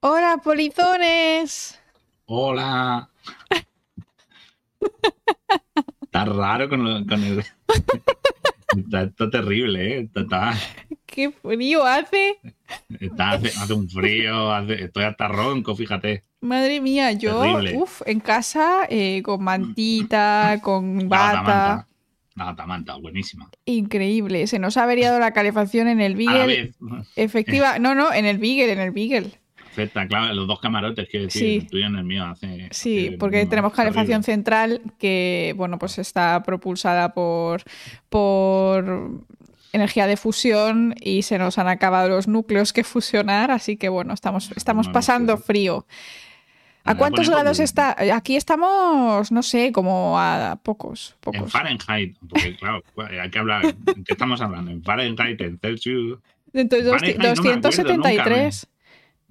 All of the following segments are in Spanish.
Hola, polizones. Hola. Está raro con, lo- con el. Está, está terrible, ¿eh? Está, está- Qué frío hace. está- hace, hace un frío, hace- estoy hasta ronco, fíjate. Madre mía, yo, uf, en casa eh, con mantita, con La bata. La gatamanta, buenísima. Increíble. Se nos ha averiado la calefacción en el A la Beagle. vez. Efectiva. No, no, en el Beagle, en el Beagle. Perfecta, claro, los dos camarotes, quiero decir, Sí. el tuyo en el mío hace. Sí, hace porque tenemos calefacción central que, bueno, pues está propulsada por, por energía de fusión y se nos han acabado los núcleos que fusionar, así que, bueno, estamos, estamos pasando frío. ¿A cuántos grados como- está? Aquí estamos, no sé, como a pocos, En pocos. Fahrenheit, porque claro, hay que hablar. ¿En qué estamos hablando? En Fahrenheit, en Celsius. Entonces, Fahrenheit no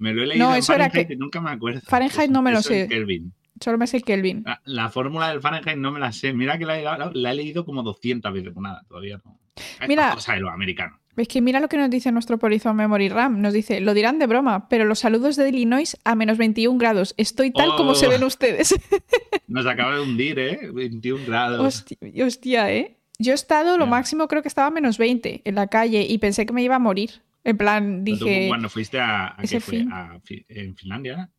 me acuerdo nunca, 273. Me lo he leído No, en eso era Fahrenheit que- y nunca me acuerdo. Fahrenheit no me lo sé. Kelvin. Solo me sé Kelvin. La, la fórmula del Fahrenheit no me la sé. Mira que la he, la- la he leído como 200 veces. Pues nada, todavía no. Es Mira. cosa de los americanos. Es que mira lo que nos dice nuestro Polizón Memory RAM. Nos dice, lo dirán de broma, pero los saludos de Illinois a menos 21 grados. Estoy tal como se Oh. ven ustedes. Nos acaba de hundir, ¿eh? 21 grados. hostia, hostia, ¿eh? Yo he estado, lo máximo creo que estaba a menos 20 en la calle y pensé que me iba a morir. En plan, ¿Tú dije, Cuando fuiste a, a, ese qué fue? fin. A Fi- en Finlandia.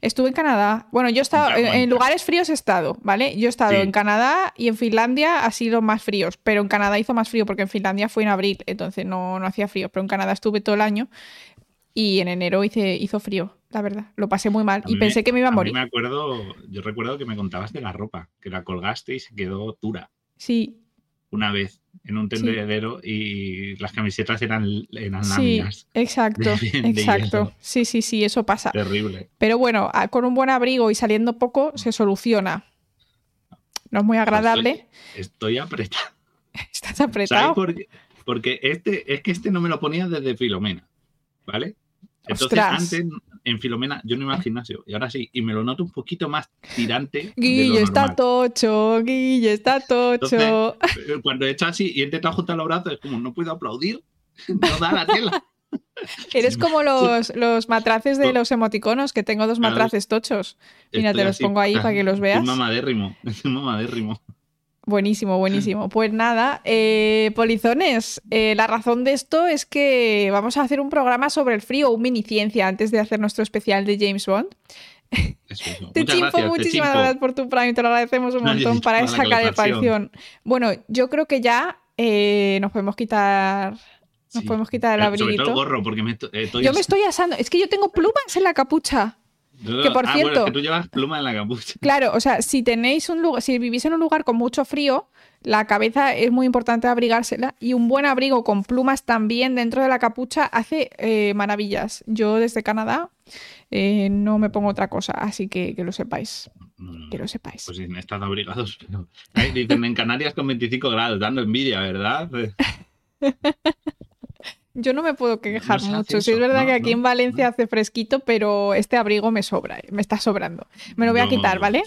estuve en Canadá. Bueno, yo he estado, en, lugares fríos he estado, ¿vale? Yo he estado Sí. en Canadá y en Finlandia ha sido más fríos, pero en Canadá hizo más frío porque en Finlandia fue en abril, entonces no, no hacía frío, pero en Canadá estuve todo el año y en enero hice, hizo frío, la verdad. Lo pasé muy mal A y mí pensé que me iba a mí morir. me acuerdo, yo recuerdo que me contabas de la ropa, que la colgaste y se quedó dura Sí, una vez en un Sí. tendedero y las camisetas eran, eran sí, láminas. exacto, de- de exacto. hielo. Sí, sí, sí, eso pasa. Terrible. Pero bueno, a- con un buen abrigo y saliendo poco se soluciona. No es muy agradable. Estoy apretado. Estás ¿Sabes apretado. por qué? Porque este, es que este no me lo ponía desde Filomena, ¿vale? Entonces, Ostras. antes en Filomena yo no iba al gimnasio y ahora sí, y me lo noto un poquito más tirante. de lo Guille está normal. tocho, Guille está tocho. Eh, Cuando he hecho así y he intentado juntar los brazos, es como no puedo aplaudir, no da la tela. Eres como los, los matraces de los emoticonos, que tengo dos matraces tochos. Mira, Estoy te los así, pongo ahí para que los veas. mamadérrimo, estoy mamadérrimo. Buenísimo, buenísimo. Pues nada, eh, polizones, eh, la razón de esto es que vamos a hacer un programa sobre el frío, un mini ciencia, antes de hacer nuestro especial de James Bond. Eso, eso. Te chimpo, gracias, muchísimas gracias por tu Prime, te lo agradecemos un No, montón para esa calefacción. Bueno, yo creo que ya eh, nos podemos quitar, nos Sí. podemos quitar el Sobre todo el abriguito. gorro, porque me estoy, estoy Yo me estoy asando, es que yo tengo plumas en la capucha. Que por ah, cierto- bueno, es que tú llevas pluma en la capucha. Claro, o sea, si tenéis un lugar, si vivís en un lugar con mucho frío, la cabeza es muy importante abrigársela y un buen abrigo con plumas también dentro de la capucha hace eh, maravillas. Yo desde Canadá eh, no me pongo otra cosa, así que que lo sepáis, no. que lo sepáis. Pues sí, están abrigados. Pero... Ay, dicen en Canarias con 25 grados, dando envidia, ¿verdad? Eh, Yo no me puedo quejar No mucho. Sí, es verdad no, que aquí no, en Valencia hace fresquito, pero este abrigo me sobra, eh, me está sobrando. Me lo voy a quitar, ¿vale?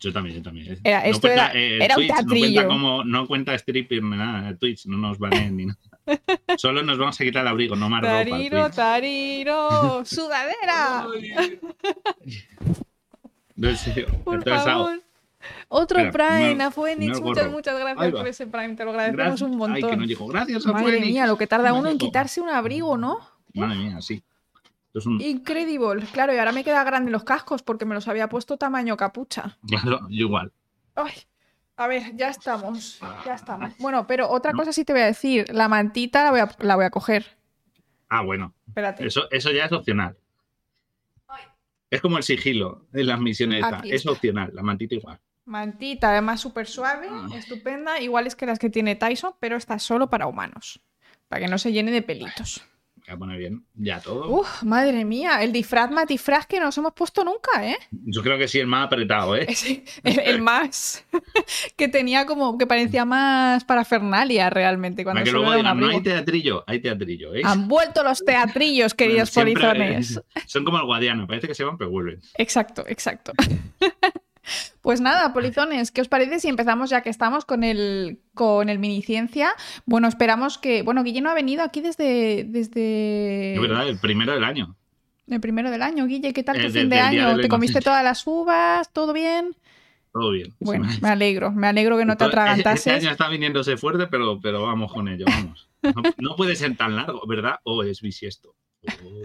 Yo también, yo también. eh. Era- esto cuenta, era- eh, era un Twitch, no teatrillo. cuenta, como, no cuenta stripper ni nada. Twitch no nos van ni nada. Solo nos vamos a quitar el abrigo, no más ropa. Tariro, tariro, sudadera. No, serio. Por Entonces, favor. Otro Espera, Prime no- a Phoenix. no muchas, gracias por ese Prime. Te lo agradecemos Gracias. un Ay, que montón. no digo gracias a Madre mía, lo que tarda No uno en quitarse un abrigo, ¿no? Madre mía, sí. Es un... Incredible. Claro, y ahora me queda grande los cascos porque me los había puesto tamaño capucha. Claro, yo igual. Ay, a ver, ya estamos. Ya estamos. Bueno, pero otra cosa sí te voy a decir. La mantita la voy a, la voy a coger. Ah, bueno. Espérate. Eso, eso ya es opcional. Es como el sigilo de las misiones. Aquí Es opcional, la mantita igual. Mantita, además súper suave, Ah. estupenda. Iguales que las que tiene Tyson, pero esta es solo para humanos. Para que no se llene de pelitos. Voy a poner bien ya todo. Uf, madre mía, el disfraz matifraz que no nos hemos puesto nunca, ¿eh? Yo creo que sí, el más apretado, ¿eh? Ese- el, el más que tenía como que parecía más parafernalia realmente cuando que luego digan, no hay teatrillo, hay teatrillo, ¿eh? Han vuelto los teatrillos, queridos Siempre, polizones. eh, Son como el guadiano, parece que se van pero vuelven. Exacto, exacto. Pues nada, polizones, ¿qué os parece si empezamos ya que estamos con el, con el mini ciencia? Bueno, esperamos que. Bueno, Guille no ha venido aquí desde. desde... Es verdad, el primero del año. El primero del año, Guille, ¿qué tal Eh, tu fin de año? ¿Te comiste todas las uvas? ¿Todo bien? Todo bien. Bueno, Sí, me alegro, me alegro que no te Este atragantases. año está viniéndose fuerte, pero, pero vamos con ello, vamos. No, no puede ser tan largo, ¿verdad? O es bisiesto. Oh,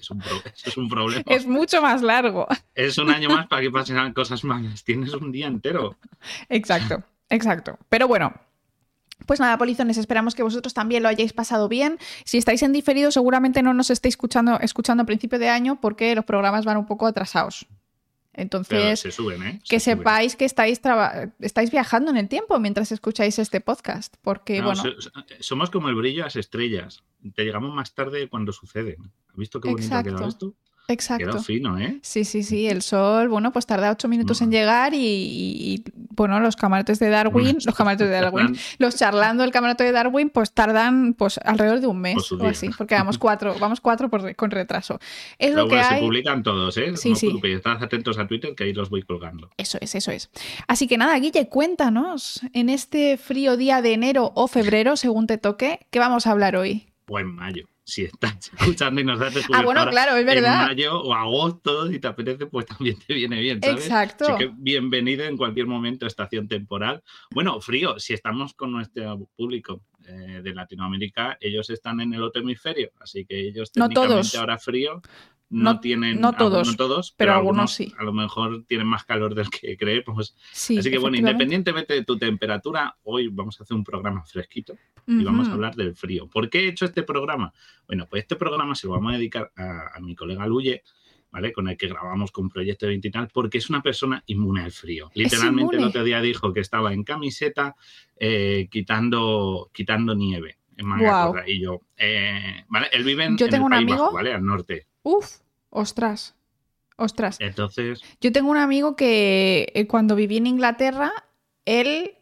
es un pro- eso es un problema. Es mucho más largo. Es un año más para que pasen cosas malas. Tienes un día entero. Exacto, exacto. Pero bueno. Pues nada, polizones, esperamos que vosotros también lo hayáis pasado bien. Si estáis en diferido, seguramente no nos estéis escuchando, escuchando a principio de año porque los programas van un poco atrasados. Entonces, se suben, ¿eh? que suben. sepáis que estáis, viajando en el tiempo mientras escucháis este podcast. Porque, No, bueno, so- so- somos como el brillo a las estrellas. Te llegamos más tarde cuando sucede. ¿Has visto qué bonito ha quedado Exacto. esto? Exacto. quedado fino, ¿eh? Sí, sí, sí, el sol, bueno, pues tarda ocho minutos en llegar y, bueno, los camarotes de Darwin, los camarotes de Darwin, los charlando el camarote de Darwin, pues tardan pues alrededor de un mes o así, porque vamos cuatro, vamos cuatro por con retraso. Es Pero lo que bueno, se hay. publican todos, ¿eh? Sí, no sí. os preocupéis, estad atentos a Twitter que ahí los voy colgando. Eso es, eso es. Así que nada, Guille, cuéntanos, en este frío día de enero o febrero, según te toque, ¿qué vamos a hablar hoy? En mayo. Si estás escuchando y nos das Ah, bueno, claro, es verdad. En mayo o agosto, si te apetece, pues también te viene bien, ¿sabes? Exacto. Así que bienvenido en cualquier momento a estación temporal. Bueno, frío, si estamos con nuestro público eh, de Latinoamérica, ellos están en el otro hemisferio, así que ellos No técnicamente todos. ahora frío no, No- tienen, no todos, no todos, pero algunos sí. A lo mejor tienen más calor del que creemos. Sí, Así que bueno, independientemente de tu temperatura, hoy vamos a hacer un programa fresquito y vamos a hablar del frío. ¿Por qué he hecho este programa? Bueno, pues este programa se lo vamos a dedicar a, a mi colega Luye, ¿vale? Con el que grabamos con Proyecto 20 y tal, porque es una persona inmune al frío. Literalmente el otro día dijo que estaba en camiseta eh, quitando, quitando nieve en manga corta. Y yo, eh, ¿vale? Él vive en, Yo en tengo el un País amigo- Bajo, ¿vale? Al norte. Uf, ostras, ostras. Entonces, Yo tengo un amigo que eh, cuando viví en Inglaterra, él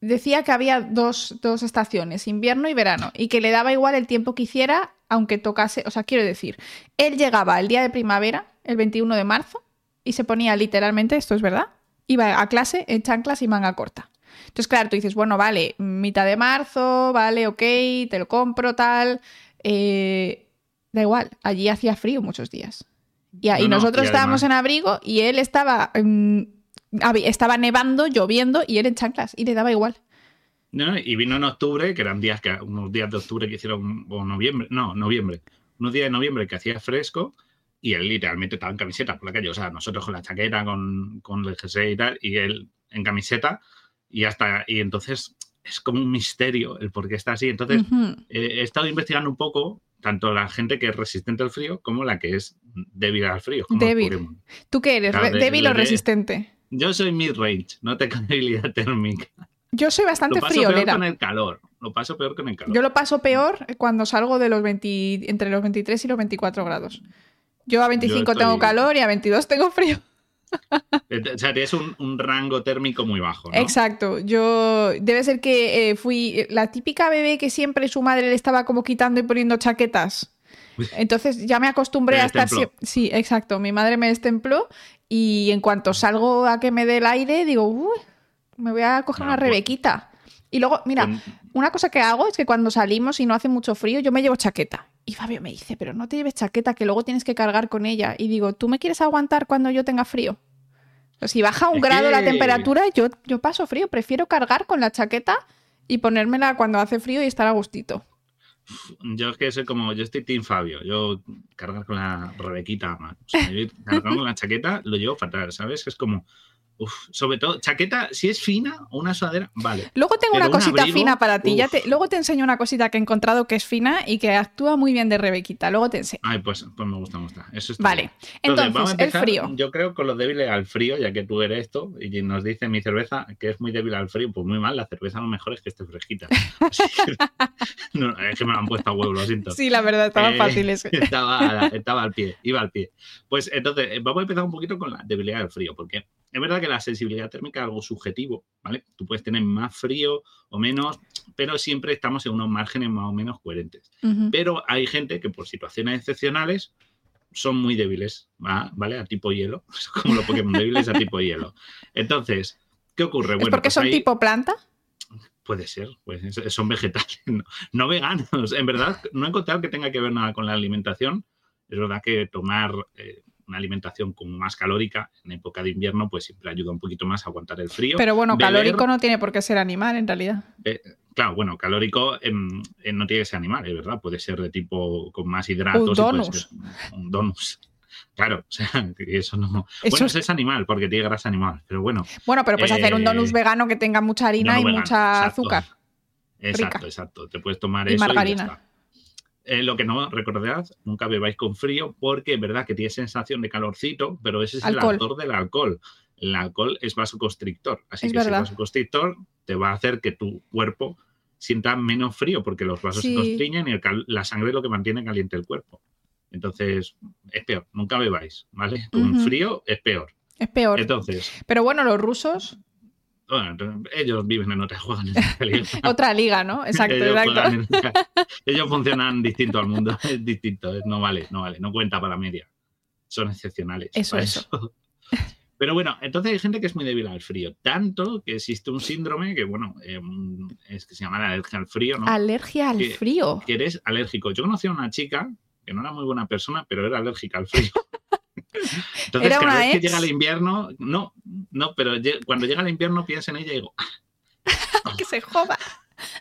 decía que había dos, dos estaciones, invierno y verano, y que le daba igual el tiempo que hiciera, aunque tocase, o sea, quiero decir, él llegaba el día de primavera, el 21 de marzo, y se ponía literalmente, esto es verdad, iba a clase en chanclas y manga corta. Entonces, claro, tú dices, bueno, vale, mitad de marzo, vale, ok, te lo compro, tal. eh, da igual, allí hacía frío muchos días. Y, y No, no, nosotros y estábamos además- en abrigo y él estaba. mm, habi- estaba nevando, lloviendo y él en chanclas y le daba igual. No, y vino en octubre, que eran días que unos días de octubre que hicieron, o noviembre, no, noviembre, unos días de noviembre que hacía fresco y él literalmente estaba en camiseta por la calle, o sea, nosotros con la chaqueta, con, con el jersey y tal, y él en camiseta y hasta, y entonces es como un misterio el por qué está así. Entonces, eh, he estado investigando un poco tanto la gente que es resistente al frío como la que es débil al frío. Como Débil. ¿Tú qué eres? Claro, ¿Re- de- ¿Débil o resistente? Yo soy mid-range, no tengo debilidad térmica. Yo soy bastante Lo paso peor con el calor. Lo paso peor con el calor. Yo lo paso peor cuando salgo de los 20, entre los 23 y los 24 grados. Yo a 25 estoy- tengo calor y a 22 tengo frío. Eh, O sea, tienes un, un rango térmico muy bajo, ¿no? Exacto. Yo debe ser que eh, fui la típica bebé que siempre su madre le estaba como quitando y poniendo chaquetas. Entonces ya me acostumbré a estar destempló. sie- Sí, exacto. Mi madre me destempló y en cuanto salgo a que me dé el aire, digo, uy, me voy a coger una rebequita. Y luego, mira, Con- una cosa que hago es que cuando salimos y no hace mucho frío, yo me llevo chaqueta. Y Fabio me dice, pero no te lleves chaqueta, que luego tienes que cargar con ella. Y digo, ¿tú me quieres aguantar cuando yo tenga frío? Si baja un Es grado la temperatura, yo, yo paso frío. Prefiero cargar con la chaqueta y ponérmela cuando hace frío y estar a gustito. Yo es que soy como, yo estoy Team Fabio. Yo cargar con la rebequita. O sea, yo cargar con la chaqueta lo llevo fatal, ¿sabes? Es como, uf, sobre todo, chaqueta, si es fina o una sudadera, vale. Luego tengo Pero una un cosita abrigo, fina para ti. Ya uf. te, luego te enseño una cosita que he encontrado que es fina y que actúa muy bien de rebequita. Luego te enseño. Ay, pues, pues me gusta, me gusta. Eso está Vale. bien. Entonces, vamos a el empezar, frío. Yo creo con los débiles al frío, ya que tú eres esto, y nos dice mi cerveza que es muy débil al frío, pues muy mal, la cerveza lo mejor es que esté fresquita. Así que- no, es que me lo han puesto a huevo, lo siento. Sí, la verdad, estaba Eh, fácil ese. Estaba, estaba al pie, iba al pie. Pues entonces, eh, vamos a empezar un poquito con la debilidad del frío, porque es verdad que la sensibilidad térmica es algo subjetivo, ¿vale? Tú puedes tener más frío o menos, pero siempre estamos en unos márgenes más o menos coherentes. Pero hay gente que por situaciones excepcionales son muy débiles, ¿va? ¿vale? A tipo hielo, Son como los Pokémon débiles a tipo hielo. Entonces, ¿qué ocurre? ¿Es Bueno, porque pues son tipo planta? Puede ser, pues es- son vegetales, no, no veganos. En verdad, no he encontrado que tenga que ver nada con la alimentación. es verdad que tomar eh, una alimentación con más calórica en época de invierno, pues siempre ayuda un poquito más a aguantar el frío. Pero bueno, calórico no tiene por qué ser animal en realidad. Eh, claro, bueno, calórico em, eh, no tiene que ser animal, es verdad, puede ser de tipo con más hidratos. Un donus. un donus. Claro, o sea, eso no. bueno, es... es animal porque tiene grasa animal, pero bueno. Bueno, pero puedes hacer un donus vegano que tenga mucha harina y mucha azúcar. Exacto, exacto. Te puedes tomar eso. Margarina. Eh, lo que no recordad, nunca bebáis con frío porque es verdad que tiene sensación de calorcito, pero ese es el actor del alcohol. El alcohol es vasoconstrictor, así que ese vasoconstrictor te va a hacer que tu cuerpo sienta menos frío porque los vasos se constriñen y la sangre es lo que mantiene caliente el cuerpo. Entonces, es peor, nunca bebáis, ¿vale? Con frío es peor. Es peor. Entonces. Pero bueno, los rusos bueno, ellos viven en otra, juegan en otra liga. otra liga, ¿no? Exacto, exacto. ellos funcionan distinto al mundo, es distinto, no vale, no vale, no cuenta para la media. Son excepcionales. Eso, eso. Pero bueno, entonces hay gente que es muy débil al frío, tanto que existe un síndrome que, bueno, eh, es que se llama la alergia al frío, ¿no? Alergia al frío. Que eres alérgico. Yo conocí a una chica que no era muy buena persona, pero era alérgica al frío. Entonces, cada vez que llega el invierno, no, no, pero cuando llega el invierno pienso en ella y digo, que se joda.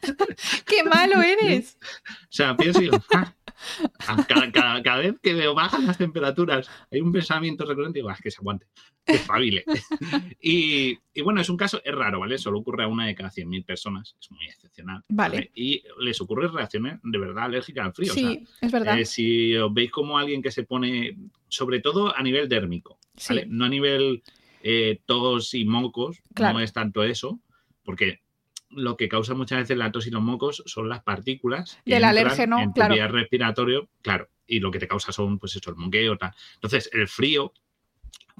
¡Qué malo eres! O sea, pienso y digo, ah, cada, vez que veo bajan las temperaturas, hay un pensamiento recurrente y digo, ah, que se aguante, que fabile. y, y, bueno, es un caso, es raro, ¿vale? Solo ocurre a una de cada 100.000 personas, es muy excepcional. Vale. Y les ocurre reacciones de verdad alérgicas al frío. Sí, es verdad. Eh, si os veis como alguien que se pone, sobre todo a nivel dérmico, ¿vale? No a nivel eh, tos y mocos, no es tanto eso, porque lo que causa muchas veces la tos y los mocos son las partículas del alérgeno, en claro. vía respiratorio, claro, y lo que te causa son, pues eso, el moqueo, tal. Entonces, el frío,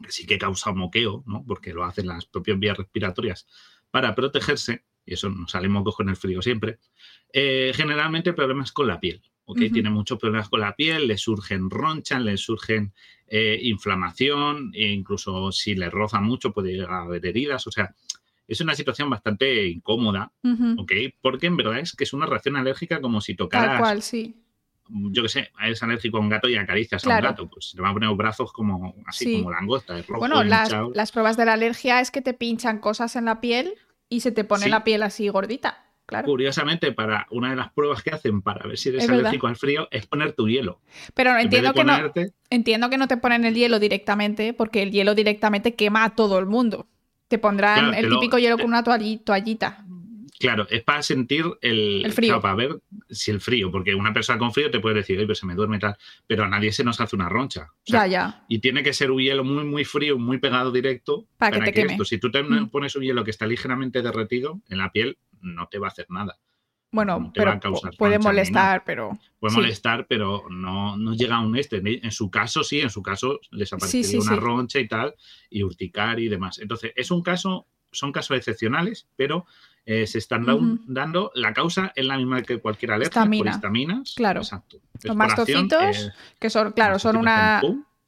que sí que causa moqueo, ¿no? Porque lo hacen las propias vías respiratorias para protegerse, y eso nos sale mocos con el frío siempre, eh, generalmente problemas con la piel, ¿ok? Tiene muchos problemas con la piel, le surgen ronchas, le surgen eh, inflamación, e incluso si le roza mucho puede llegar a haber heridas, o sea, es una situación bastante incómoda, ¿ok? Porque en verdad es que es una reacción alérgica como si tocaras... Tal cual, sí. Yo qué sé, es alérgico a un gato y acaricias a un gato, pues te van a poner los brazos como así, como langosta, rojo, Bueno, las, pruebas de la alergia es que te pinchan cosas en la piel y se te pone la piel así gordita. Claro. Curiosamente, para una de las pruebas que hacen para ver si eres alérgico al frío es poner tu hielo. Pero entiendo que, no, entiendo que no te ponen el hielo directamente, porque el hielo directamente quema a todo el mundo. Te pondrán el típico hielo con una toallita. Claro, es para sentir el, frío. para ver si el frío, porque una persona con frío te puede decir, oye, pues se me duerme tal, pero a nadie se nos hace una roncha. ya, ya. Y tiene que ser un hielo muy, muy frío, muy pegado directo. Para, que, te queme. si tú te mm. pones un hielo que está ligeramente derretido en la piel, no te va a hacer nada. Bueno, pero puede molestar, pero. Puede molestar, pero no, no llega a un este. En su caso, sí, en su caso les aparecería una roncha y tal, y urticar y demás. Entonces, es un caso, son casos excepcionales, pero eh, se están dando. La causa es la misma que cualquier alergia, por histaminas. Claro. Exacto. Los mastocitos, que son, claro, son una.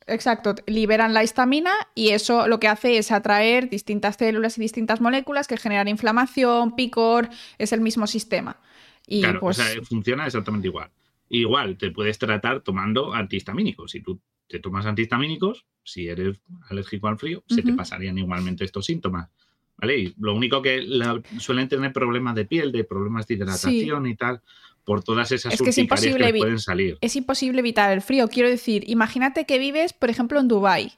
Exacto, liberan la histamina y eso lo que hace es atraer distintas células y distintas moléculas que generan inflamación, picor, es el mismo sistema. Y claro, pues... o sea, funciona exactamente igual. Igual te puedes tratar tomando antihistamínicos. Si tú te tomas antihistamínicos, si eres alérgico al frío, se te pasarían igualmente estos síntomas. ¿Vale? Y lo único que suelen tener problemas de piel, de problemas de hidratación y tal, por todas esas es que, es imposible que pueden salir. Es imposible evitar el frío. Quiero decir, imagínate que vives, por ejemplo, en Dubái,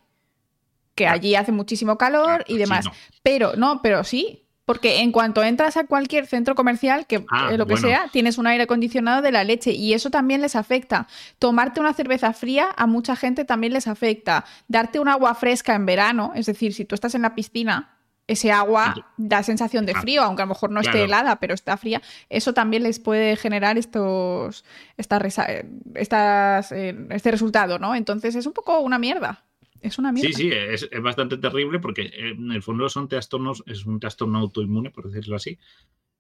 que allí hace muchísimo calor y demás. Pero, no, pero sí, porque en cuanto entras a cualquier centro comercial, que ah, lo que sea, tienes un aire acondicionado de la leche y eso también les afecta. Tomarte una cerveza fría a mucha gente también les afecta. Darte un agua fresca en verano, es decir, si tú estás en la piscina, ese agua da sensación de ah, frío, aunque a lo mejor no esté helada, pero está fría. Eso también les puede generar estos, estas, estas, eh, este resultado, ¿no? Entonces es un poco una mierda. Es una mierda. Sí, sí, es, bastante terrible porque en el fondo son trastornos, es un trastorno autoinmune, por decirlo así.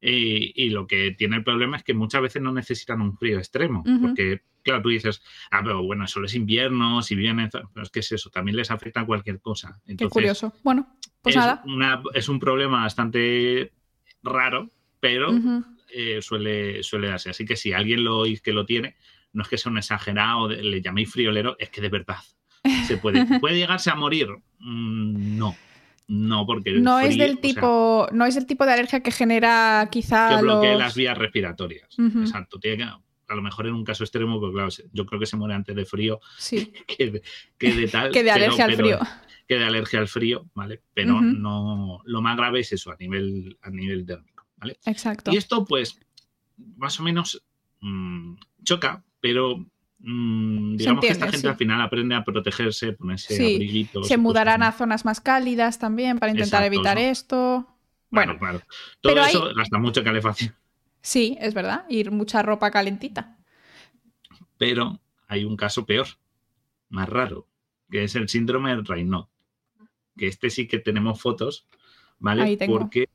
Y, lo que tiene el problema es que muchas veces no necesitan un frío extremo, porque, claro, tú dices, ah, pero bueno, solo es invierno, si vienen, pero es que es eso, también les afecta cualquier cosa. Qué curioso. Bueno, pues es nada. es un problema bastante raro, pero eh, suele, suele darse. Así que si alguien lo oís que lo tiene, no es que sea un exagerado, le llaméis friolero, es que de verdad se puede. ¿Puede llegarse a morir? Mm, no. No, porque no es del tipo, no es el tipo de alergia que genera quizá que bloquee las vías respiratorias. Exacto. Tiene que, a lo mejor en un caso extremo, porque claro, yo creo que se muere antes de frío sí. que, de, tal. que de alergia al frío. Que de alergia al frío, ¿vale? Pero no, lo más grave es eso, a nivel, a nivel térmico, ¿vale? Exacto. Y esto, pues, más o menos mm, choca, pero mm, digamos que esta gente al final aprende a protegerse, ponerse abriguitos. Se mudarán a zonas más cálidas también para intentar evitar esto. Bueno, claro. Todo eso gasta mucho calefacción. Sí, es verdad, ir mucha ropa calentita. Pero hay un caso peor, más raro, que es el síndrome de Raynaud. Que este sí que tenemos fotos, ¿vale? Porque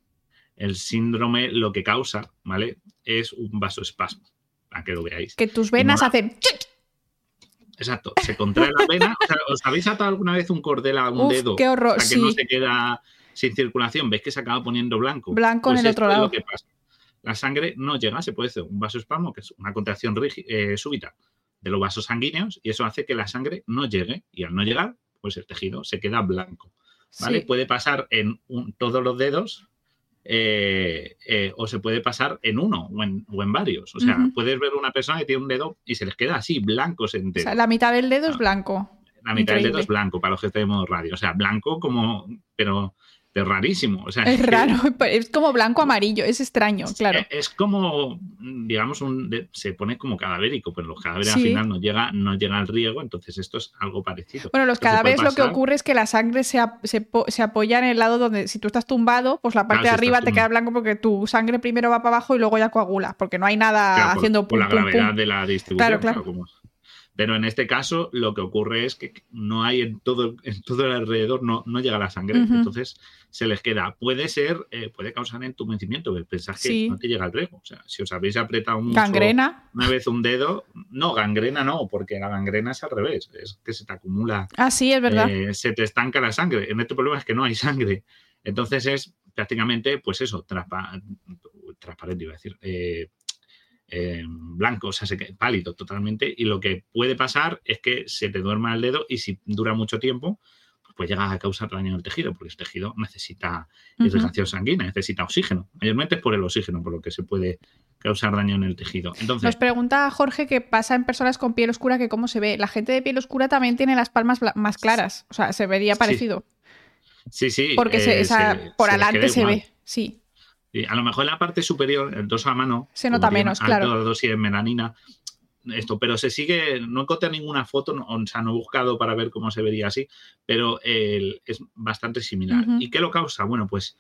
el síndrome lo que causa, ¿vale? Es un vasoespasmo, para que lo veáis. Que tus venas hacen... Exacto, se contrae la vena. ¿Os habéis atado alguna vez un cordel a un dedo? Qué horror, para que no se queda sin circulación. ¿Ves que se acaba poniendo blanco? Blanco en pues el otro lado. Es lo que pasa la sangre no llega, se puede hacer un vasoespasmo, que es una contracción eh, súbita de los vasos sanguíneos, y eso hace que la sangre no llegue, y al no llegar, pues el tejido se queda blanco. ¿vale? Puede pasar en todos los dedos eh, eh, o se puede pasar en uno o en, varios. O sea, puedes ver una persona que tiene un dedo y se les queda así, blancos enteros. O sea, la mitad del dedo es blanco. La mitad del dedo es blanco para los que tenemos radio. O sea, blanco como, pero es rarísimo. O sea, es raro, es como blanco amarillo, es extraño, claro. Es, como, digamos, un, se pone como cadavérico, pero los cadáveres al final no llega, no llega al riego, entonces esto es algo parecido. Bueno, los cadáveres lo que ocurre es que la sangre se, se, apoya en el lado donde, si tú estás tumbado, pues la parte de arriba te queda blanco porque tu sangre primero va para abajo y luego ya coagula, porque no hay nada haciendo por, la gravedad de la distribución. Claro, claro. Pero en este caso lo que ocurre es que no hay en todo, en todo el alrededor, no, no llega la sangre, entonces se les queda. Puede ser, eh, puede causar entumecimiento, pensás que no te llega el riego. O sea, si os habéis apretado gangrena. una vez un dedo, no, gangrena no, porque la gangrena es al revés, es que se te acumula. Ah, sí, es verdad. Eh, se te estanca la sangre. En este problema es que no hay sangre. Entonces es prácticamente, pues eso, transparente, iba a decir. Eh, eh, blanco, o sea, se pálido totalmente. Y lo que puede pasar es que se te duerma el dedo y si dura mucho tiempo, pues llega a causar daño al tejido, porque el tejido necesita irrigación sanguínea, necesita oxígeno. Mayormente es por el oxígeno, por lo que se puede causar daño en el tejido. Entonces, Nos pregunta Jorge qué pasa en personas con piel oscura, que cómo se ve. La gente de piel oscura también tiene las palmas más claras, o sea, se vería parecido. Sí, sí. Porque eh, por adelante se ve, sí a lo mejor en la parte superior, el dorso a mano. Se nota menos, claro. La dosis de melanina. Esto, pero se sigue, no encontré ninguna foto, o sea, no he buscado para ver cómo se vería así, pero es bastante similar. ¿Y qué lo causa? Bueno, pues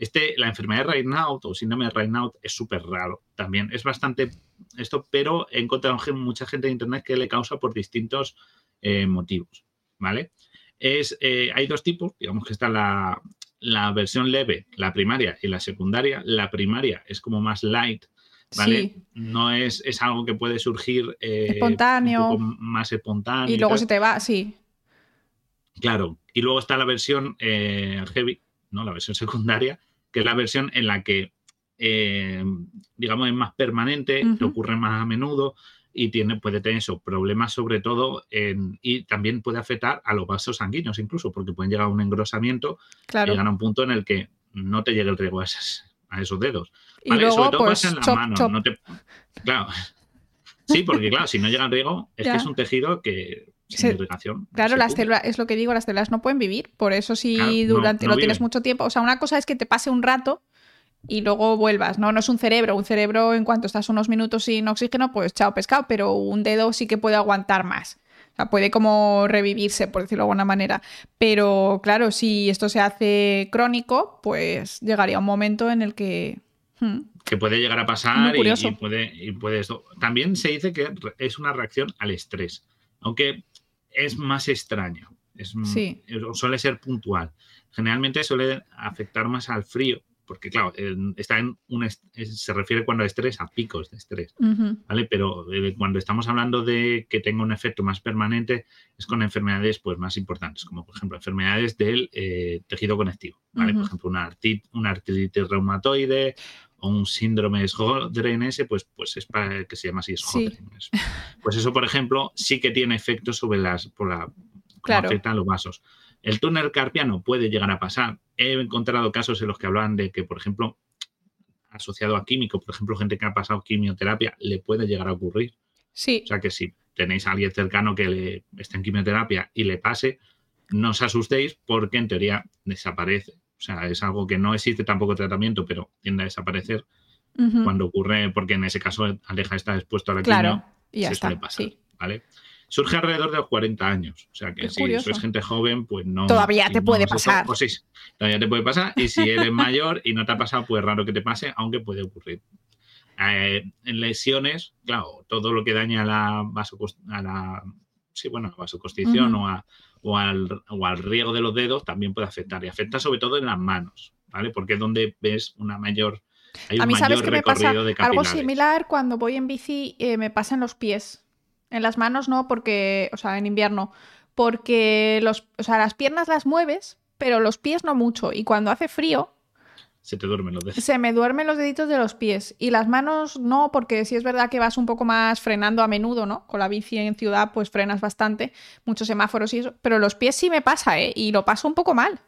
este, la enfermedad de Raynaud o síndrome de Raynaud es súper raro también. Es bastante esto, pero he encontrado mucha gente en internet que le causa por distintos eh, motivos, ¿vale? Es, eh, hay dos tipos, digamos que está la, la versión leve, la primaria y la secundaria, la primaria es como más light, ¿vale? No es, es, algo que puede surgir eh, espontáneo. más espontáneo. Y luego se te va, sí. Claro. Y luego está la versión eh, heavy, ¿no? La versión secundaria, que es la versión en la que, eh, digamos, es más permanente, te ocurre más a menudo, y tiene, puede tener esos problemas sobre todo en, y también puede afectar a los vasos sanguíneos incluso porque pueden llegar a un engrosamiento claro. llegar a un punto en el que no te llegue el riego a, a esos dedos. Y luego, sobre todo pues, en la mano. No te... Claro. Sí, porque claro, si no llega el riego es que es un tejido que sin irrigación. Claro, las células, es lo que digo, las células no pueden vivir. Por eso si durante lo tienes mucho tiempo, o sea, una cosa es que te pase un rato y luego vuelvas, ¿no? No es un cerebro, un cerebro en cuanto estás unos minutos sin oxígeno, pues chao pescado, pero un dedo sí que puede aguantar más. O sea, puede como revivirse, por decirlo de alguna manera. Pero claro, si esto se hace crónico, pues llegaría un momento en el que... Hmm, que puede llegar a pasar y, puede, y puede esto. También se dice que es una reacción al estrés, aunque es más extraño. Es, sí. Suele ser puntual. Generalmente suele afectar más al frío porque claro, está en un se refiere cuando estrés a picos de estrés. ¿vale? Pero eh, cuando estamos hablando de que tenga un efecto más permanente, es con enfermedades pues más importantes, como por ejemplo enfermedades del eh, tejido conectivo, ¿vale? Por ejemplo, una, artritis reumatoide o un síndrome Sjögren ese, pues, pues es para que se llama así Sí. Sjögren. es- Pues eso, por ejemplo, sí que tiene efectos sobre las, por la, Claro. afectan los vasos. El túnel carpiano puede llegar a pasar. He encontrado casos en los que hablaban de que, por ejemplo, asociado a químico, por ejemplo, gente que ha pasado quimioterapia, le puede llegar a ocurrir. Sí, O sea que si tenéis a alguien cercano que le esté en quimioterapia y le pase, no os asustéis porque en teoría desaparece. O sea, es algo que no existe tampoco tratamiento, pero tiende a desaparecer cuando ocurre, porque en ese caso Aleja está expuesto a la claro, quimio, y ya se está. suele pasar, Sí. ¿vale? Surge alrededor de los 40 años. O sea que Qué si curioso. sois gente joven, pues no. Todavía si te no puede pasar. Pues sí, todavía te puede pasar. Y si eres mayor y no te ha pasado, pues raro que te pase, aunque puede ocurrir. Eh, en lesiones, claro, todo lo que daña a la vasocos- a la sí, bueno, vasoconstricción Ujú. o, a- o al, o al riego de los dedos también puede afectar. Y afecta sobre todo en las manos, ¿vale? Porque es donde ves una mayor. Hay un A mí, mayor ¿sabes qué me pasa? Algo similar cuando voy en bici eh, me pasa en los pies. En las manos no, porque, o sea, en invierno, porque los, o sea, las piernas las mueves, pero los pies no mucho. Y cuando hace frío, Se te duermen los dedos. se me duermen los deditos de los pies. Y las manos no, porque sí es verdad que vas un poco más frenando a menudo, ¿no? Con la bici en ciudad, pues frenas bastante, muchos semáforos y eso. Pero los pies sí me pasa, ¿eh? Y lo paso un poco mal.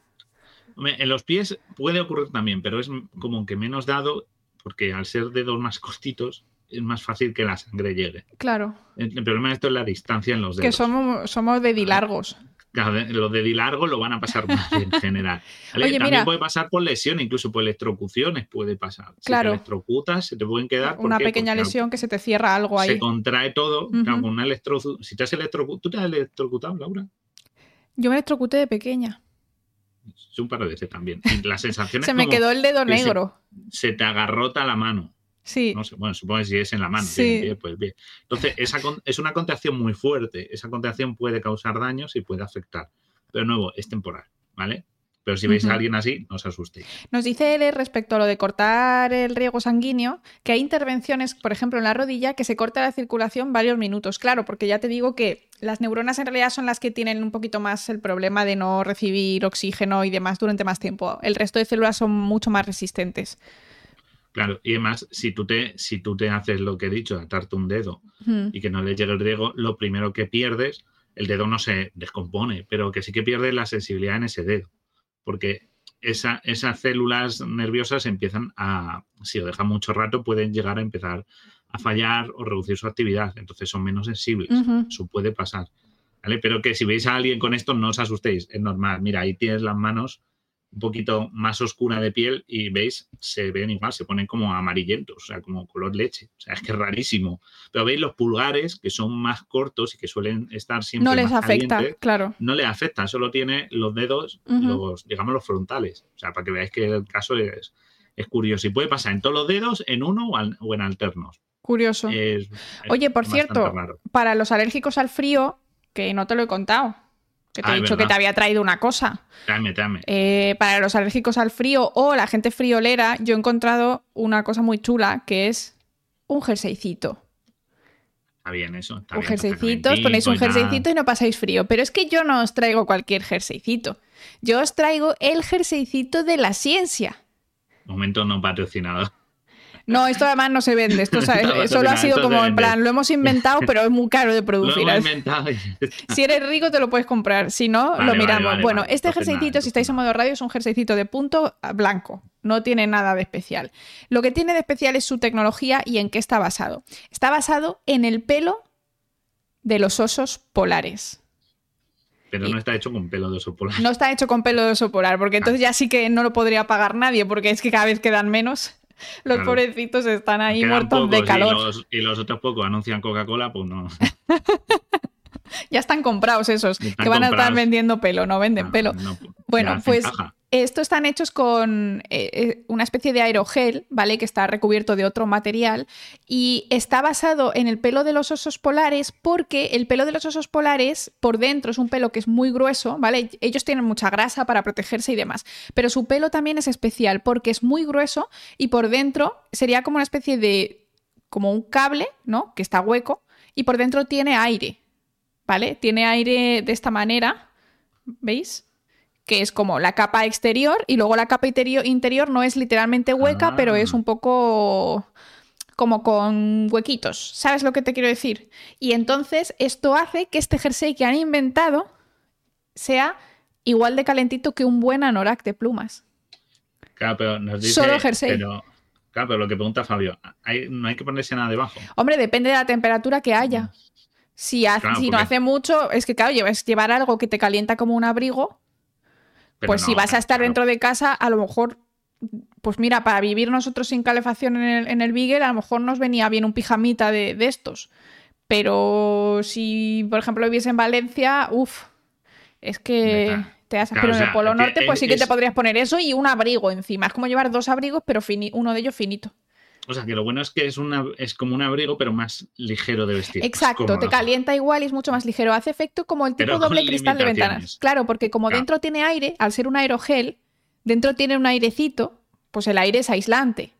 En los pies puede ocurrir también, pero es como que menos dado, porque al ser dedos más cortitos, es más fácil que la sangre llegue. Claro. El el problema de esto es la distancia en los dedos. Que somos, somos dedilargos. Claro, Los de largo lo van a pasar mal en general. ¿vale? Oye, También mira. puede pasar por lesión, incluso por electrocuciones puede pasar. Si Claro. te electrocutas, se te pueden quedar. ¿por Una qué? pequeña Porque lesión que se te cierra algo ahí. Se contrae todo. Ujú. claro, con una electro... Si te has electrocutado, ¿tú te has electrocutado, Laura? Yo me electrocuté de pequeña. Un par de veces también. Y la sensación Se es me como quedó el dedo se- negro. se te agarrota la mano. Sí. No bueno, supongo que si es en la mano, Sí. pues bien. Entonces, esa es una contracción muy fuerte. Esa contracción puede causar daños y puede afectar. Pero de nuevo, es temporal, ¿vale? Pero si veis a alguien así, no os asustéis. Nos dice él respecto a lo de cortar el riego sanguíneo, que hay intervenciones, por ejemplo, en la rodilla, que se corta la circulación varios minutos. Claro, porque ya te digo que las neuronas en realidad son las que tienen un poquito más el problema de no recibir oxígeno y demás durante más tiempo. El resto de células son mucho más resistentes. Claro, y además, si tú te, si tú te haces lo que he dicho, atarte un dedo Mm. y que no le llegue el riego, lo primero que pierdes, el dedo no se descompone, pero que sí que pierdes la sensibilidad en ese dedo. Porque esa- esas células nerviosas empiezan a, si lo dejan mucho rato, pueden llegar a empezar a fallar o reducir su actividad. Entonces son menos sensibles. Eso puede pasar. ¿Vale? Pero que si veis a alguien con esto, no os asustéis. Es normal. Mira, ahí tienes las manos un poquito más oscura de piel y veis, se ven igual, se ponen como amarillentos, o sea, como color leche. O sea, es que es rarísimo. Pero veis los pulgares, que son más cortos y que suelen estar siempre No les más afecta, calientes, claro. no le afecta, solo tiene los dedos, los, digamos, los frontales. O sea, para que veáis que el caso es, es curioso. Y puede pasar en todos los dedos, en uno o, al- o en alternos. Curioso. Es- es Oye, por cierto, raro. Para los alérgicos al frío, que no te lo he contado, que te Ah, he dicho que te había traído una cosa. Dame, dame. Eh, para los alérgicos al frío o la gente friolera, yo he encontrado una cosa muy chula que es un jerseycito. Está bien eso. Está un jerseycito, os ponéis un jerseycito y no pasáis frío. Pero es que yo no os traigo cualquier jerseycito. Yo os traigo el jerseycito de la ciencia. Momento no patrocinado. No, esto además no se vende. Esto No, solo ha sido como en plan, lo hemos inventado, pero es muy caro de Lo producir. hemos inventado. Si eres rico te lo puedes comprar, si no, Vale, lo miramos. vale, bueno, este nada, jerseycito, si estáis en modo radio, es un jerseycito de punto blanco. No tiene nada de especial. Lo que tiene de especial es su tecnología y en qué está basado. Está basado en el pelo de los osos polares. Pero no está hecho con pelo de oso polar. No está hecho con pelo de oso polar, porque entonces ya sí que no lo podría pagar nadie, porque es que cada vez quedan menos. Los Claro. pobrecitos están ahí Quedan muertos de calor. Y los, y los otros pocos anuncian Coca-Cola, pues no. Ya están comprados esos, Están que van a estar vendiendo pelo, no venden no, pelo. no, Bueno, pues. Estos están hechos con eh, eh, una especie de aerogel, ¿vale? Que está recubierto de otro material y está basado en el pelo de los osos polares porque el pelo de los osos polares por dentro es un pelo que es muy grueso, ¿vale? Ellos tienen mucha grasa para protegerse y demás, pero su pelo también es especial porque es muy grueso y por dentro sería como una especie de como un cable, ¿no? Que está hueco y por dentro tiene aire, ¿vale? Tiene aire de esta manera, ¿veis? que es como la capa exterior y luego la capa interior, no es literalmente hueca, pero es ah. un poco como con huequitos. ¿Sabes lo que te quiero decir? Y entonces esto hace que este jersey que han inventado sea igual de calentito que un buen anorak de plumas. Claro, pero nos dice... Solo jersey. Pero, claro, pero lo que pregunta Fabio, no hay que ponerse nada debajo. Hombre, depende de la temperatura que haya. Si, si no hace mucho, es que claro, llevar algo que te calienta como un abrigo, pues si vas a estar dentro de casa, a lo mejor, pues mira, para vivir nosotros sin calefacción en el, en el a lo mejor nos venía bien un pijamita de, estos. Pero si, por ejemplo, viviese en Valencia, uff, es que te has... pero en el Polo Norte, pues sí que te podrías poner eso y un abrigo encima. Es como llevar dos abrigos, pero uno de ellos finito. O sea, que lo bueno es que es, una, es como un abrigo, pero más ligero de vestir. Exacto, te calienta igual y es mucho más ligero. Hace efecto como el tipo doble cristal de ventanas. Claro, porque como dentro tiene aire, al ser un aerogel, dentro tiene un airecito, pues el aire es aislante.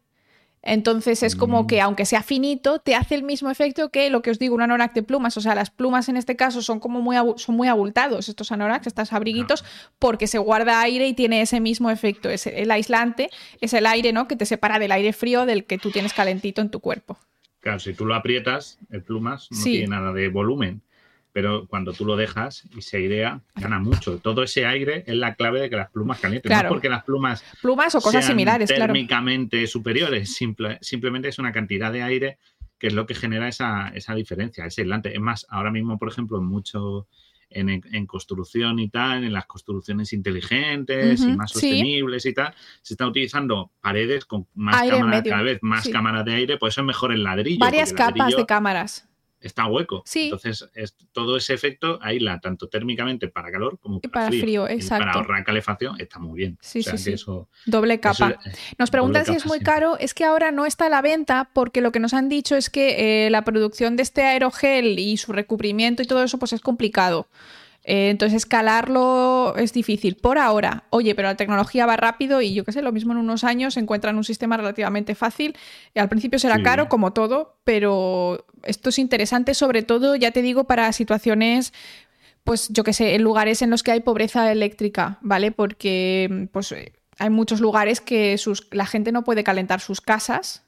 Entonces es como que, mm. aunque sea finito, te hace el mismo efecto que lo que os digo, un anorak de plumas. O sea, las plumas en este caso son como muy, son muy abultados, estos anoraks, estos abriguitos, porque se guarda aire y tiene ese mismo efecto. Es el aislante, es el aire, ¿no? Que te separa del aire frío del que tú tienes calentito en tu cuerpo. Claro, si tú lo aprietas, el plumas no tiene nada de volumen pero cuando tú lo dejas y se airea, gana mucho. Todo ese aire es la clave de que las plumas calienten. No porque las plumas. Plumas o cosas similares, térmicamente superiores, simplemente es una cantidad de aire que es lo que genera esa, esa diferencia, ese aislante. Es más, ahora mismo, por ejemplo, en mucho. En, construcción y tal, en las construcciones inteligentes y más sostenibles y tal, se están utilizando paredes con más cámaras, cada vez más cámaras de aire, pues eso es mejor el ladrillo. Varias capas de cámaras está hueco. Entonces, es, todo ese efecto aísla tanto térmicamente para calor como para, frío. exacto. para ahorrar calefacción está muy bien. Sí, sí, sí. Doble capa. nos preguntan si es muy caro. Es que ahora no está a la venta porque lo que nos han dicho es que eh, la producción de este aerogel y su recubrimiento y todo eso pues es complicado. Eh, entonces, escalarlo es difícil por ahora. Oye, pero la tecnología va rápido y yo qué sé, lo mismo en unos años encuentran un sistema relativamente fácil. Y al principio será caro, como todo, pero esto es interesante, sobre todo, ya te digo, para situaciones pues yo qué sé, en lugares en los que hay pobreza eléctrica, ¿vale? Porque pues hay muchos lugares que sus, la gente no puede calentar sus casas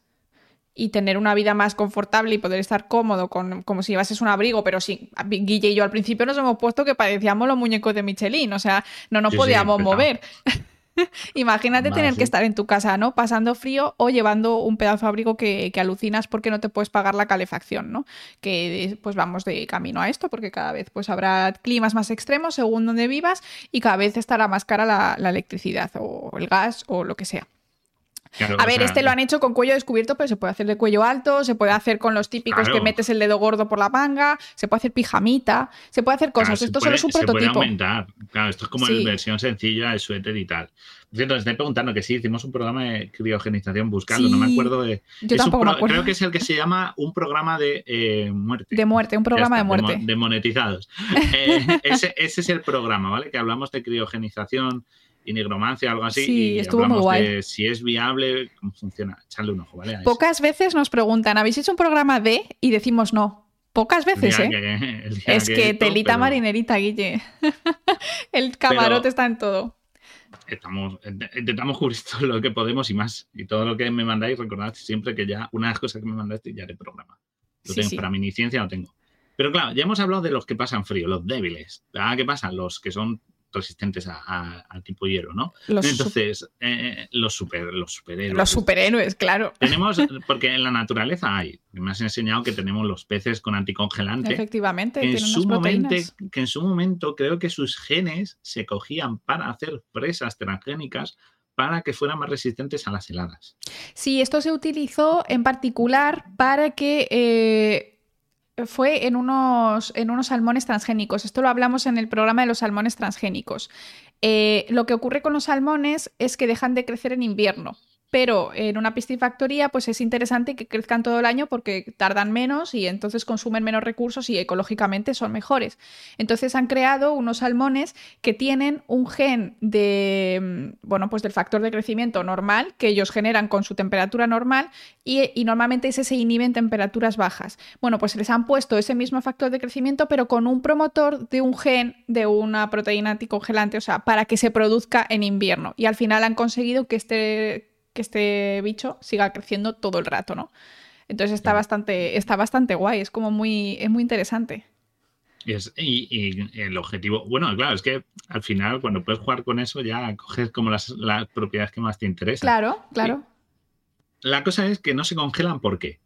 y tener una vida más confortable y poder estar cómodo con, como si llevases un abrigo, pero sí, Guille y yo al principio nos hemos puesto que parecíamos los muñecos de Michelin, o sea, no nos podíamos mover. Imagínate tener que estar en tu casa, ¿no? Pasando frío o llevando un pedazo de abrigo que, que, alucinas porque no te puedes pagar la calefacción, ¿no? Que pues vamos de camino a esto porque cada vez pues habrá climas más extremos según donde vivas y cada vez estará más cara la electricidad o el gas o lo que sea a ver, este lo han hecho con cuello descubierto, pero se puede hacer de cuello alto, se puede hacer con los típicos que metes el dedo gordo por la manga, se puede hacer pijamita, se puede hacer cosas. esto solo es un prototipo. Se puede aumentar. Claro, esto es como la versión sencilla de suéter y tal. Entonces, estoy preguntando que sí, hicimos un programa de criogenización buscando, no me acuerdo de. Yo tampoco me acuerdo. Creo que es el que se llama un programa de eh, muerte. De muerte, un programa de muerte. De, monetizados. Eh, ese, ese, es el programa, ¿vale? Que hablamos de criogenización y negromancia, algo así. Sí, y estuvo muy guay. si es viable, cómo funciona. Echarle un ojo, ¿vale? Pocas veces nos preguntan, ¿habéis hecho un programa de? Y decimos no. Pocas veces, ¿eh? es que, telita marinerita, Guille. el camarote está en todo. Estamos, intentamos cubrir todo lo que podemos y más. Y todo lo que me mandáis, recordad siempre que ya una de las cosas que me mandaste ya haré programa. Lo tengo, para mi inicia lo tengo. Pero claro, ya hemos hablado de los que pasan frío, los débiles. ¿Qué pasa? Los que son resistentes al tipo hielo, ¿no? Entonces, eh, los, super, los superhéroes. Los superhéroes, claro. Tenemos, porque en la naturaleza hay, me has enseñado que tenemos los peces con anticongelante. Efectivamente, que en, su momento, que en su momento creo que sus genes se cogían para hacer presas transgénicas para que fueran más resistentes a las heladas. Sí, esto se utilizó en particular para que eh, fue en unos, en unos salmones transgénicos. Esto lo hablamos en el programa de los salmones transgénicos. Eh, lo que ocurre con los salmones es que dejan de crecer en invierno pero en una piscifactoría pues es interesante que crezcan todo el año porque tardan menos y entonces consumen menos recursos y ecológicamente son mejores. Entonces han creado unos salmones que tienen un gen de, mm, bueno, pues del factor de crecimiento normal que ellos generan con su temperatura normal y, y normalmente ese se inhibe en temperaturas bajas. Bueno, pues les han puesto ese mismo factor de crecimiento pero con un promotor de un gen de una proteína anticongelante, o sea, para que se produzca en invierno. Y al final han conseguido que este que este bicho siga creciendo todo el rato, ¿no? Entonces está bastante, está bastante guay, es como muy, es muy interesante. Y, el objetivo, bueno, claro, es que al final cuando puedes jugar con eso ya coges como las, las propiedades que más te interesan. Claro, claro. La cosa es que no se congelan, ¿por qué?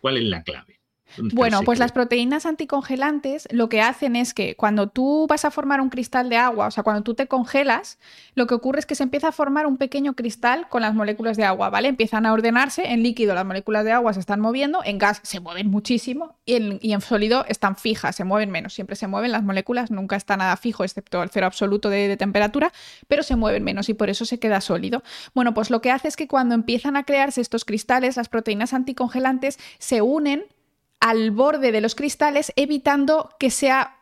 ¿Cuál es la clave? Bueno, pues las proteínas anticongelantes lo que hacen es que cuando tú vas a formar un cristal de agua, o sea, cuando tú te congelas, lo que ocurre es que se empieza a formar un pequeño cristal con las moléculas de agua, ¿vale? Empiezan a ordenarse, en líquido las moléculas de agua se están moviendo, en gas se mueven muchísimo y en, y en sólido están fijas, se mueven menos, siempre se mueven las moléculas, nunca está nada fijo excepto el cero absoluto de, de temperatura, pero se mueven menos y por eso se queda sólido. Bueno, pues lo que hace es que cuando empiezan a crearse estos cristales, las proteínas anticongelantes se unen al borde de los cristales, evitando que sea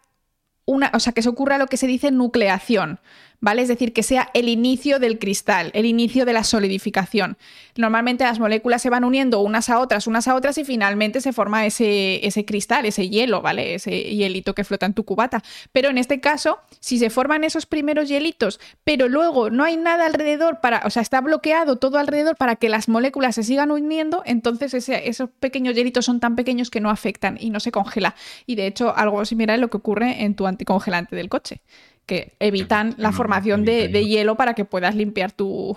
una, o sea, que se ocurra lo que se dice nucleación. ¿Vale? Es decir, que sea el inicio del cristal, el inicio de la solidificación. Normalmente las moléculas se van uniendo unas a otras, unas a otras y finalmente se forma ese, ese cristal, ese hielo, ¿vale? Ese hielito que flota en tu cubata. Pero en este caso, si se forman esos primeros hielitos, pero luego no hay nada alrededor para, o sea, está bloqueado todo alrededor para que las moléculas se sigan uniendo, entonces esos pequeños hielitos son tan pequeños que no afectan y no se congela. Y de hecho, algo similar es lo que ocurre en tu anticongelante del coche que evitan la formación de, hielo para que puedas limpiar tus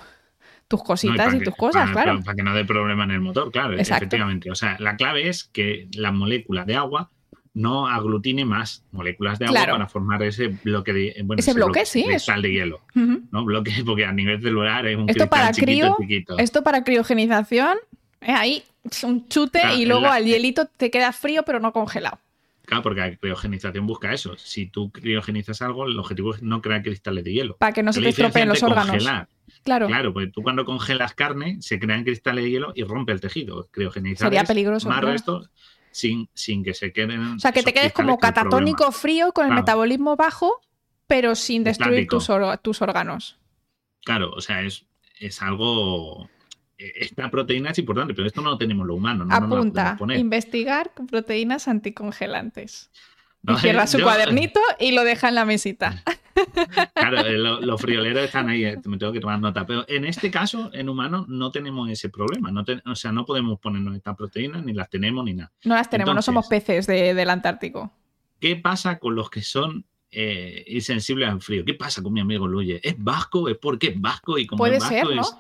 cositas y, tus cosas, claro. Para, que no dé problema en el motor, claro, efectivamente. O sea, la clave es que la molécula de agua no aglutine más moléculas de agua para formar ese bloque de bueno, ese, bloque, sí, cristal de hielo, ¿no? Bloque porque a nivel celular es un esto para chiquito, Esto para criogenización, es ahí un chute y luego al hielito te queda frío pero no congelado. Claro, porque la criogenización busca eso. Si tú criogenizas algo, el objetivo es no crear cristales de hielo. Para que no se te estropeen los órganos. Claro. Claro, porque tú cuando congelas carne, se crean cristales de hielo y rompe el tejido. Criogenizar Sería peligroso. Más resto sin, sin que se queden. O sea, que te quedes como catatónico frío con el metabolismo bajo, pero sin destruir tus, tus órganos. Claro, o sea, es, es algo esta proteína es importante, pero esto no lo tenemos lo humano. No Apunta, investigar proteínas anticongelantes. y cierra su cuadernito y lo deja en la mesita. Claro, eh, los frioleros están ahí, eh, me tengo que tomar nota. Pero en este caso, en humanos, no tenemos ese problema. No o sea, no podemos ponernos estas proteínas, ni las tenemos, ni nada. No las tenemos, no somos peces del Antártico. ¿Qué pasa con los que son eh, insensibles al frío? ¿Qué pasa con mi amigo Luye? ¿Es vasco? ¿Es porque es vasco? Y como Puede es vasco, ser, es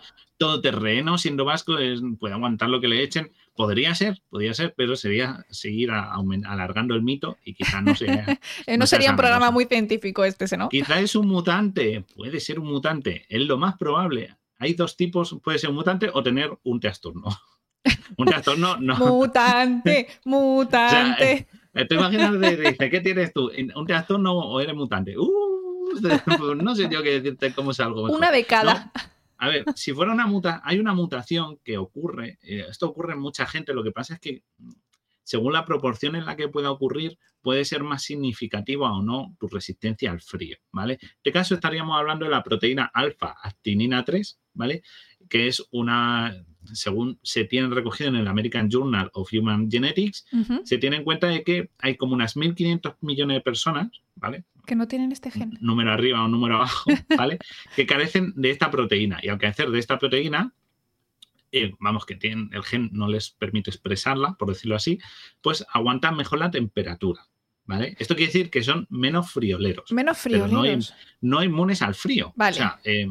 terreno siendo vasco, es, puede aguantar lo que le echen. Podría ser, podría ser, pero sería seguir alargando el mito y quizás no sea. no, sería un programa muy científico este, ¿no? Quizás es un mutante, puede ser un mutante, es lo más probable. Hay dos tipos, puede ser un mutante o tener un trastorno. un trastorno no. mutante, mutante. Eh, te imaginas, dice, ¿qué tienes tú? ¿Un trastorno o eres mutante? Uh, no sé yo qué decirte cómo salgo. Una década. A ver, si fuera una muta, hay una mutación que ocurre, eh, esto ocurre en mucha gente, lo que pasa es que según la proporción en la que pueda ocurrir, puede ser más significativa o no tu resistencia al frío, ¿vale? En este caso estaríamos hablando de la proteína alfa-actinina 3, ¿vale? Que es una, según se tiene recogido en el American Journal of Human Genetics, se tiene en cuenta de que hay como unas 1.500 millones de personas, ¿vale? Que no tienen este gen. Número arriba o número abajo, ¿vale? que carecen de esta proteína. Y al carecer de esta proteína, eh, vamos, que tienen, el gen no les permite expresarla, por decirlo así, pues aguantan mejor la temperatura. ¿Vale? Esto quiere decir que son menos frioleros. Menos frioleros. no, inmunes al frío. Vale. O sea, eh,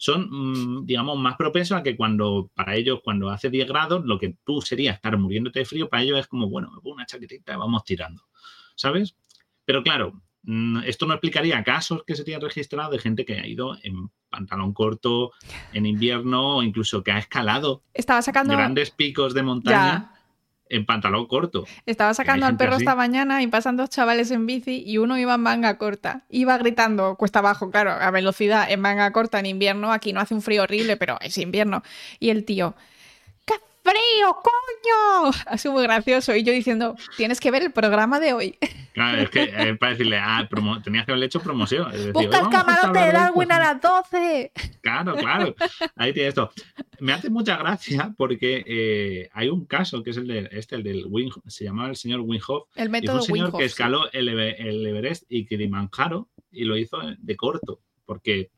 son, mm, digamos, más propensos a que cuando, para ellos, cuando hace 10 grados, lo que tú sería estar muriéndote de frío, para ellos es como, bueno, me pongo una chaquetita y vamos tirando. ¿Sabes? Pero claro, esto no explicaría casos que se tienen registrado de gente que ha ido en pantalón corto en invierno o incluso que ha escalado Estaba sacando... grandes picos de montaña en pantalón corto. Estaba sacando al perro esta mañana y pasan dos chavales en bici y uno iba en manga corta. Iba gritando cuesta abajo, claro, a velocidad en manga corta en invierno. Aquí no hace un frío horrible, pero es invierno. Y el tío, frío, coño. Sido muy gracioso. Y yo diciendo, tienes que ver el programa de hoy. Claro, es que eh, para decirle, ah, tenías que haberle hecho promoción. Es Busca el camarote de Darwin a las 12. Claro, claro. Ahí tienes esto. Me hace mucha gracia porque eh, hay un caso que es el de este, el del Wing, se llamaba el señor Winghoff. El método y fue un señor que escaló el, el Everest y Kilimanjaro y lo hizo de corto. Porque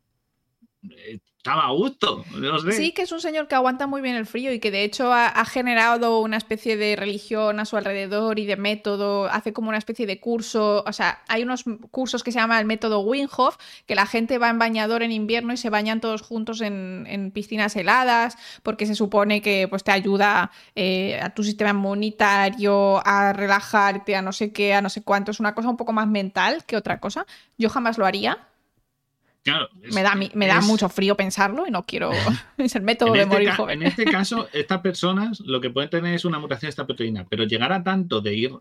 estaba a gusto. Sí, que es un señor que aguanta muy bien el frío y que de hecho ha, generado una especie de religión a su alrededor y de método, hace como una especie de curso, o sea, hay unos cursos que se llama el método Winghoff, que la gente va en bañador en invierno y se bañan todos juntos en, piscinas heladas, porque se supone que pues, te ayuda eh, a tu sistema inmunitario, a relajarte, a no sé qué, a no sé cuánto, es una cosa un poco más mental que otra cosa. Yo jamás lo haría, me da, me da mucho frío pensarlo y no quiero. es el método de este morir joven. En este caso, estas personas lo que pueden tener es una mutación de esta proteína, pero llegar a tanto de ir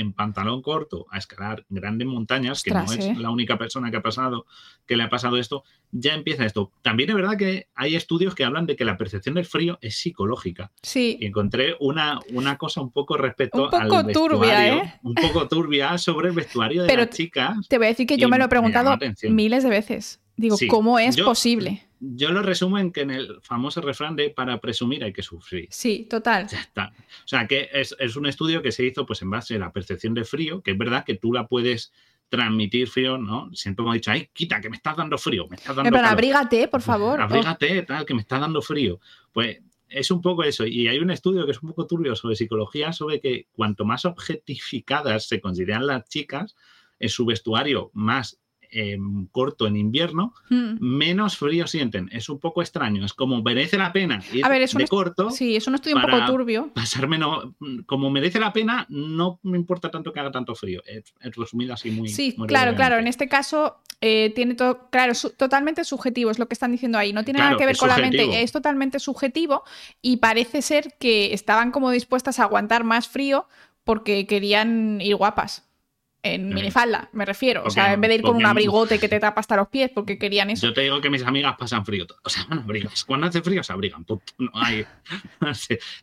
en pantalón corto a escalar grandes montañas, que no es ¿eh? la única persona que ha pasado, que le ha pasado esto, ya empieza esto. También es verdad que hay estudios que hablan de que la percepción del frío es psicológica. Sí. Y encontré una, una cosa un poco respecto un poco al turbia, ¿eh? un poco turbia sobre el vestuario de las chicas. Te voy a decir que yo me lo he preguntado miles de veces. Digo, ¿cómo es posible? Yo lo resumo en que en el famoso refrán de para presumir hay que sufrir. Sí, total. Ya está. O sea, que es, un estudio que se hizo pues en base a la percepción de frío, que es verdad que tú la puedes transmitir frío, ¿no? Siempre hemos dicho, ay, quita, que me estás dando frío, me estás dando Pero abrígate, por favor. Abrígate, tal, que me está dando frío. Pues es un poco eso. Y hay un estudio que es un poco turbio sobre psicología, sobre que cuanto más objetificadas se consideran las chicas en su vestuario, más corto en invierno, hmm. menos frío sienten. Es un poco extraño. Es como merece la pena ir de corto. Sí, es un estudio un poco turbio. Pasar menos. Como merece la pena, no me importa tanto que haga tanto frío. Es, resumido así muy. Sí, claro, claro. En este caso eh, tiene todo. Claro, totalmente subjetivo, es lo que están diciendo ahí. No tiene nada que ver con la mente. Es totalmente subjetivo y parece ser que estaban como dispuestas a aguantar más frío porque querían ir guapas en minifalda, me refiero. O sea, en vez de ir con un abrigote que te tapa hasta los pies porque querían eso. Yo te digo que mis amigas pasan frío. O sea, bueno, Cuando hace frío se abrigan. No hay.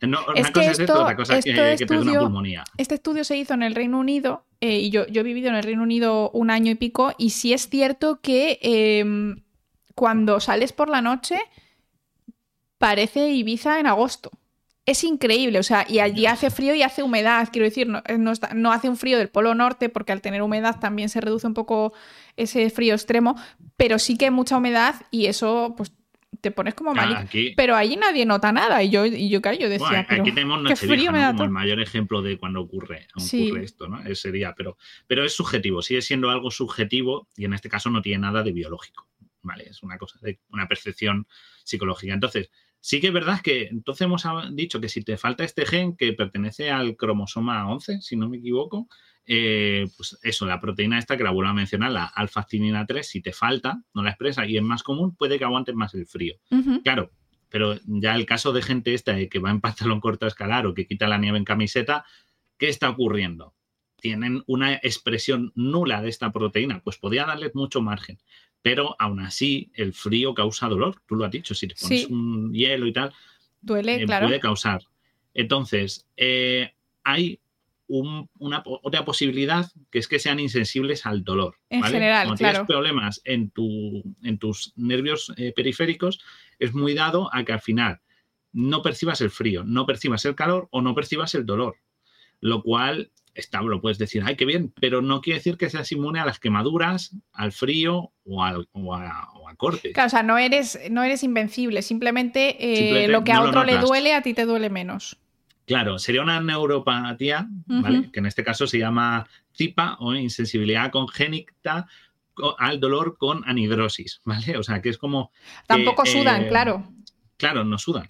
No, una cosa es esto, otra cosa es que, estudio, una pulmonía. Este estudio se hizo en el Reino Unido eh, y yo, yo, he vivido en el Reino Unido un año y pico y sí es cierto que em, cuando sales por la noche parece Ibiza en agosto es increíble, o sea, y allí hace frío y hace humedad, quiero decir, no, no, hace un frío del polo norte porque al tener humedad también se reduce un poco ese frío extremo, pero sí que hay mucha humedad y eso pues te pones como mal. Pero allí nadie nota nada y yo, y yo, yo decía, aquí tenemos Nochevieja ¿no? como el mayor ejemplo de cuando ocurre, ocurre esto, ¿no? Ese día, pero, pero es subjetivo, sigue siendo algo subjetivo y en este caso no tiene nada de biológico, ¿vale? Es una cosa de una percepción psicológica. Entonces, Sí que es verdad que entonces hemos dicho que si te falta este gen que pertenece al cromosoma 11, si no me equivoco, eh, pues eso, la proteína esta que la vuelvo a mencionar, la alfa-actinina 3, si te falta, no la expresa y es más común, puede que aguantes más el frío. Claro, pero ya el caso de gente esta que va en pantalón corto a escalar o que quita la nieve en camiseta, ¿qué está ocurriendo? Tienen una expresión nula de esta proteína, pues podría darles mucho margen pero aún así el frío causa dolor, tú lo has dicho, si te pones un hielo y tal, duele, eh, puede causar. Entonces, eh, hay una, otra posibilidad que es que sean insensibles al dolor. En general, Cuando tienes problemas en, tu, en tus nervios eh, periféricos, es muy dado a que al final no percibas el frío, no percibas el calor o no percibas el dolor. Lo cual está, lo puedes decir, ay, qué bien, pero no quiere decir que seas inmune a las quemaduras, al frío o, al, o, a, corte. Claro, o sea, no eres, no eres invencible, simplemente, eh, lo que a otro le duele, a ti te duele menos. Claro, sería una neuropatía, ¿vale? Que en este caso se llama CIPA o insensibilidad congénita al dolor con anidrosis, ¿vale? O sea, que es como... Tampoco sudan, eh, claro. Claro, no sudan.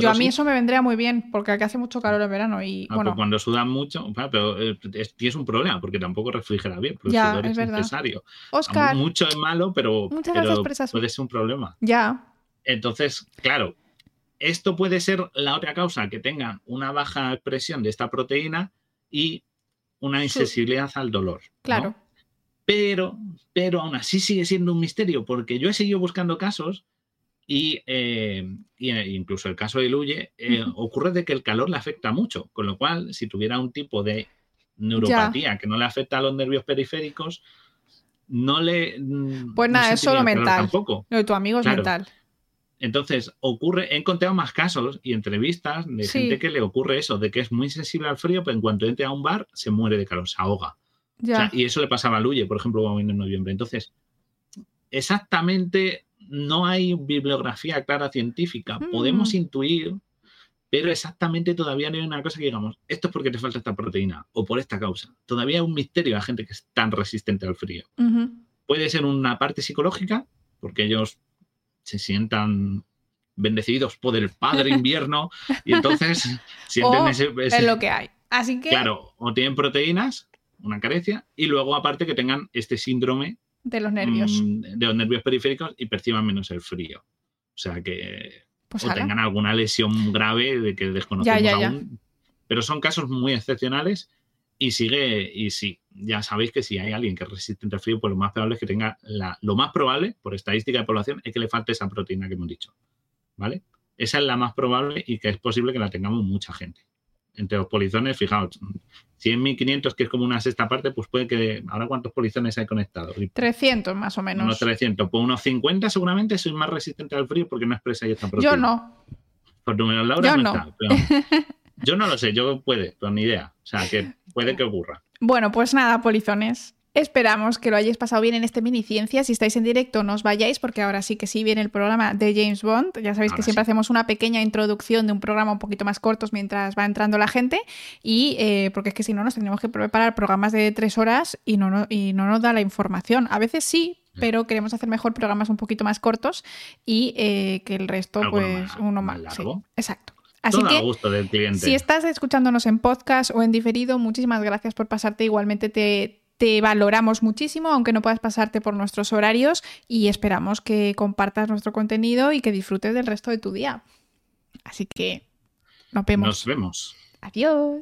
Yo a mí eso me vendría muy bien, porque aquí hace mucho calor en verano y ah, pues bueno. cuando sudan mucho, pero eh, tienes un problema, porque tampoco refrigera bien, porque ya, es, necesario. Oscar. Mucho es malo, pero, puede ser un problema. Ya. Entonces, claro, esto puede ser la otra causa, que tengan una baja expresión de esta proteína y una insensibilidad al dolor. Claro. Pero, pero aún así sigue siendo un misterio, porque yo he seguido buscando casos y, eh, eh, incluso el caso de Luye, eh, ocurre de que el calor le afecta mucho, con lo cual, si tuviera un tipo de neuropatía que no le afecta a los nervios periféricos, no le. Mm, pues nada, es solo mental. Tampoco. Lo de tu amigo es mental. Entonces, ocurre, he encontrado más casos y entrevistas de gente que le ocurre eso, de que es muy sensible al frío, pero en cuanto entre a un bar se muere de calor, se ahoga. y eso le pasaba a Luye, por ejemplo, en noviembre. Entonces, exactamente no hay bibliografía clara científica. Podemos mm. intuir, pero exactamente todavía no hay una cosa que digamos, esto es porque te falta esta proteína o por esta causa. Todavía hay un misterio a la gente que es tan resistente al frío. Puede ser una parte psicológica, porque ellos se sientan bendecidos por el padre invierno y entonces sienten ese, Es lo que hay. Así que. Claro, o tienen proteínas, una carencia, y luego aparte que tengan este síndrome de los nervios. Mm, de los nervios periféricos y perciban menos el frío. O sea que. Pues o tengan alguna lesión grave de que desconocemos aún. Pero son casos muy excepcionales y sigue. Y sí, ya sabéis que si hay alguien que es resistente al frío, pues lo más probable es que tenga. La, lo más probable, por estadística de población, es que le falte esa proteína que hemos dicho. ¿Vale? Esa es la más probable y que es posible que la tengamos mucha gente entre los polizones, fijaos, 100.500, que es como una sexta parte, pues puede que. ¿Ahora cuántos polizones hay conectados? 300 más o menos. Unos 300. Pues unos 50 seguramente soy más resistente al frío porque no expresa esta proteína. Yo no. Por número Laura yo no, yo no lo sé, yo puede, pero ni idea. O sea, que puede que ocurra. Bueno, pues nada, polizones. Esperamos que lo hayáis pasado bien en este mini ciencia. Si estáis en directo, no os vayáis, porque ahora sí que sí viene el programa de James Bond. Ya sabéis que siempre hacemos una pequeña introducción de un programa un poquito más cortos mientras va entrando la gente. Y eh, porque es que si no, nos tendríamos que preparar programas de tres horas y no, y no nos da la información. A veces sí, pero queremos hacer mejor programas un poquito más cortos y eh, que el resto, pues, uno más. largo. exacto. Así que, si estás escuchándonos en podcast o en diferido, muchísimas gracias por pasarte. Igualmente te, te valoramos muchísimo, aunque no puedas pasarte por nuestros horarios y esperamos que compartas nuestro contenido y que disfrutes del resto de tu día. Así que nos vemos. Nos vemos. Adiós.